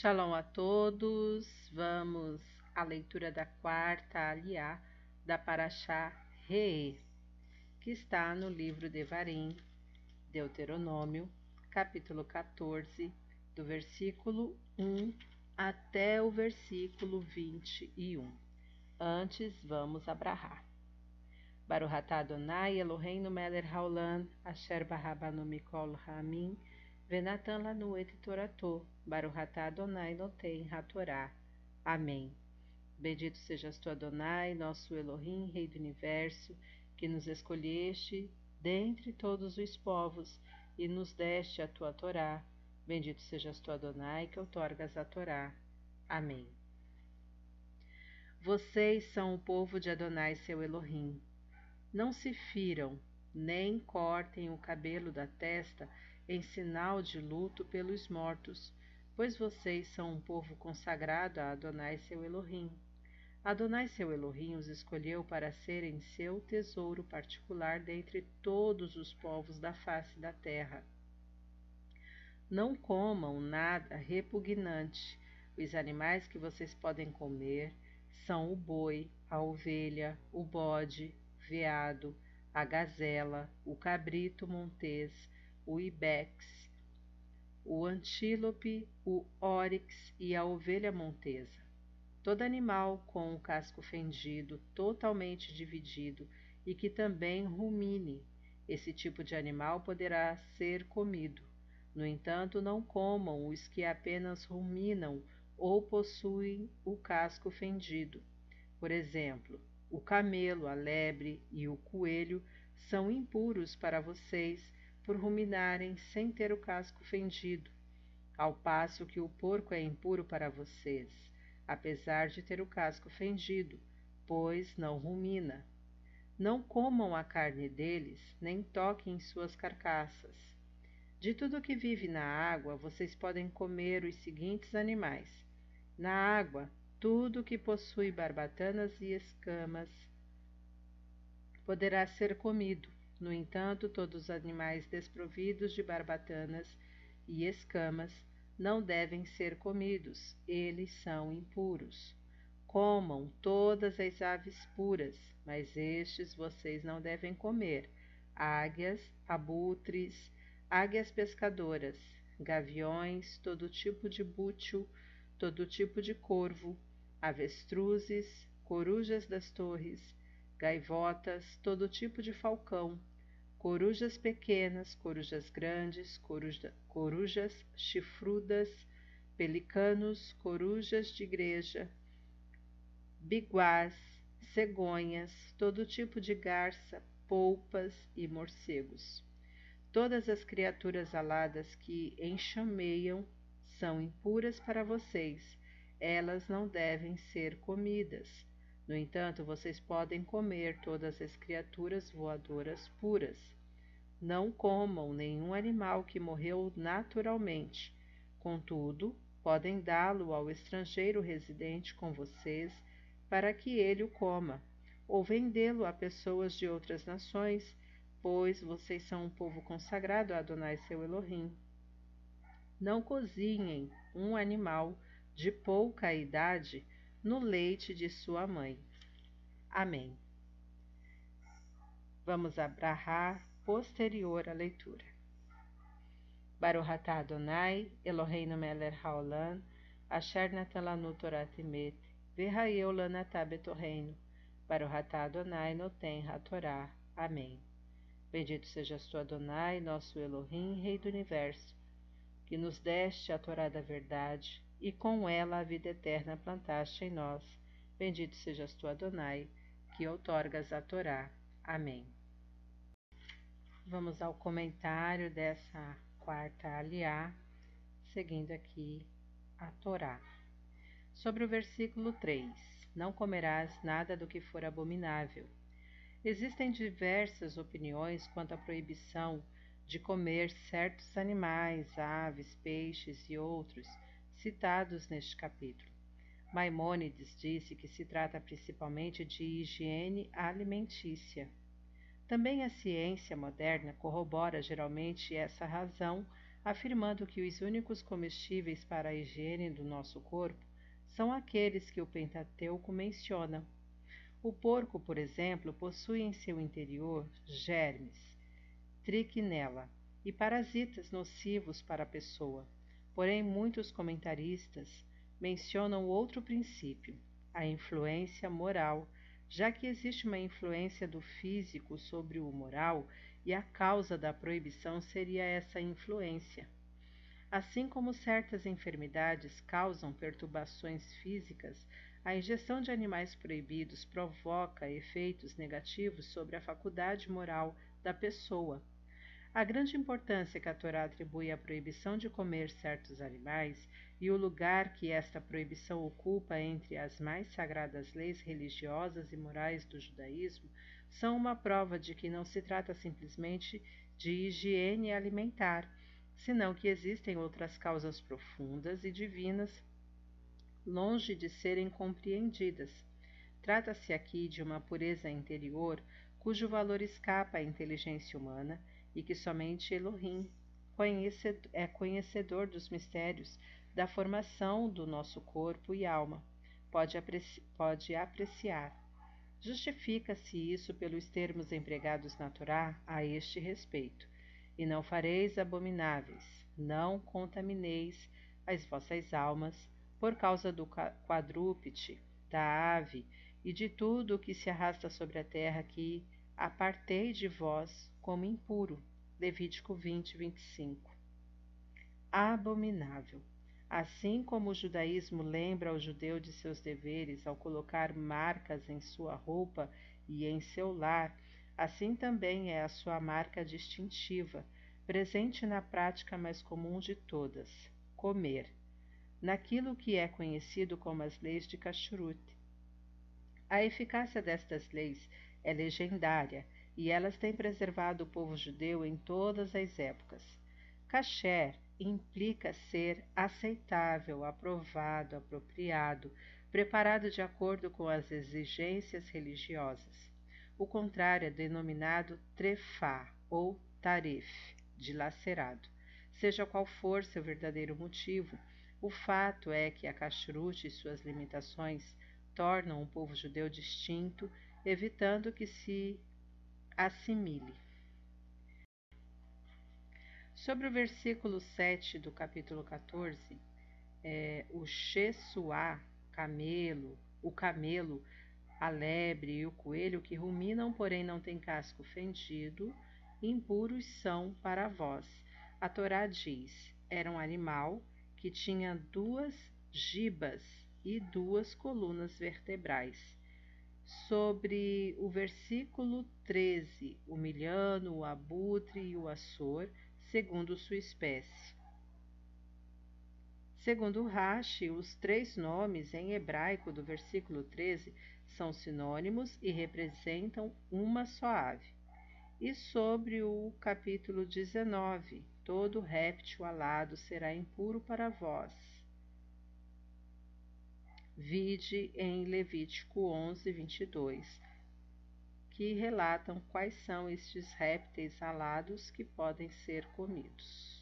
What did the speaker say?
Shalom a todos. Vamos à leitura da quarta aliá da Paraxá Re, que está no livro de Varim, Deuteronômio, capítulo 14, do versículo 1 até o versículo 21. Antes, vamos abrahar. Baruhatá Adonai Eloheinu Meler Haolam, Asher Barabanu Mikol Ramin, Venatan Lanu Et Torato, Baruhatá Adonai Noten Hatorá. Amém. Bendito sejas tu, Adonai, nosso Elohim, Rei do Universo, que nos escolheste dentre todos os povos e nos deste a tua Torá. Bendito sejas tu, Adonai, que outorgas a Torá. Amém. Vocês são o povo de Adonai, seu Elohim. Não se firam, nem cortem o cabelo da testa em sinal de luto pelos mortos, pois vocês são um povo consagrado a Adonai seu Elohim. Adonai seu Elohim os escolheu para serem seu tesouro particular dentre todos os povos da face da terra. Não comam nada repugnante. Os animais que vocês podem comer são o boi, a ovelha, o bode, veado, a gazela, o cabrito montês, o ibex, o antílope, o órix e a ovelha montesa. Todo animal com o casco fendido, totalmente dividido e que também rumine, esse tipo de animal poderá ser comido. No entanto, não comam os que apenas ruminam ou possuem o casco fendido. Por exemplo, o camelo, a lebre e o coelho são impuros para vocês por ruminarem sem ter o casco fendido, ao passo que o porco é impuro para vocês, apesar de ter o casco fendido, pois não rumina. Não comam a carne deles, nem toquem suas carcaças. De tudo que vive na água, vocês podem comer os seguintes animais: na água, tudo que possui barbatanas e escamas poderá ser comido. No entanto, todos os animais desprovidos de barbatanas e escamas não devem ser comidos, eles são impuros. Comam todas as aves puras, mas estes vocês não devem comer: águias, abutres, águias pescadoras, gaviões, todo tipo de bútil, todo tipo de corvo, avestruzes, corujas das torres, gaivotas, todo tipo de falcão, corujas pequenas, corujas grandes, coruja, corujas chifrudas, pelicanos, corujas de igreja, biguás, cegonhas, todo tipo de garça, polpas e morcegos. Todas as criaturas aladas que enxameiam são impuras para vocês, elas não devem ser comidas. No entanto, vocês podem comer todas as criaturas voadoras puras. Não comam nenhum animal que morreu naturalmente. Contudo, podem dá-lo ao estrangeiro residente com vocês para que ele o coma, ou vendê-lo a pessoas de outras nações, pois vocês são um povo consagrado a Adonai seu Elohim. Não cozinhem um animal de pouca idade no leite de sua mãe. Amém. Vamos abrahar posterior à leitura. Baruhatá Adonai, Eloheinu melech haolam, asher natan lanu Torah temet, v'hayeu lanatá betorreino, Baruhatá Adonai noten hatorá. Amém. Bendito sejas tu, Adonai, nosso Elohim, Rei do Universo, que nos deste a Torá da verdade, e com ela a vida eterna plantaste em nós. Bendito sejas tu, Adonai, que outorgas a Torá. Amém. Vamos ao comentário dessa quarta aliá, seguindo aqui a Torá. Sobre o versículo 3: Não comerás nada do que for abominável. Existem diversas opiniões quanto à proibição de comer certos animais, aves, peixes e outros citados neste capítulo. Maimônides disse que se trata principalmente de higiene alimentícia. Também a ciência moderna corrobora geralmente essa razão afirmando que os únicos comestíveis para a higiene do nosso corpo são aqueles que o Pentateuco menciona. O porco, por exemplo, possui em seu interior germes, trichinella e parasitas nocivos para a pessoa. Porém, muitos comentaristas mencionam outro princípio, a influência moral, já que existe uma influência do físico sobre o moral e a causa da proibição seria essa influência. Assim como certas enfermidades causam perturbações físicas, a ingestão de animais proibidos provoca efeitos negativos sobre a faculdade moral da pessoa. A grande importância que a Torá atribui à proibição de comer certos animais e o lugar que esta proibição ocupa entre as mais sagradas leis religiosas e morais do judaísmo são uma prova de que não se trata simplesmente de higiene alimentar, senão que existem outras causas profundas e divinas longe de serem compreendidas. Trata-se aqui de uma pureza interior cujo valor escapa à inteligência humana e que somente Elohim é conhecedor dos mistérios da formação do nosso corpo e alma, pode, apreci pode apreciar. Justifica-se isso pelos termos empregados na Torá a este respeito. E não fareis abomináveis, não contamineis as vossas almas por causa do quadrúpede, da ave e de tudo o que se arrasta sobre a terra que apartei de vós como impuro. Levítico 20, 25. Abominável. Assim como o judaísmo lembra ao judeu de seus deveres ao colocar marcas em sua roupa e em seu lar, assim também é a sua marca distintiva, presente na prática mais comum de todas: comer, naquilo que é conhecido como as leis de Kashrut. A eficácia destas leis é legendária e elas têm preservado o povo judeu em todas as épocas. Kasher implica ser aceitável, aprovado, apropriado, preparado de acordo com as exigências religiosas. O contrário é denominado trefá ou taref, dilacerado. Seja qual for seu verdadeiro motivo, o fato é que a kashrut e suas limitações tornam o povo judeu distinto, evitando que se assimile. Sobre o versículo 7 do capítulo 14, é, o Shesuá, camelo, o camelo, a lebre e o coelho que ruminam, porém não têm casco fendido, impuros são para vós. A Torá diz: era um animal que tinha duas gibas e duas colunas vertebrais sobre o versículo 13, o milhano, o abutre e o açor, segundo sua espécie. Segundo Rashi, os três nomes em hebraico do versículo 13 são sinônimos e representam uma só ave. E sobre o capítulo 19, todo réptil alado será impuro para vós Vide em Levítico 11, 22, que relatam quais são estes répteis alados que podem ser comidos.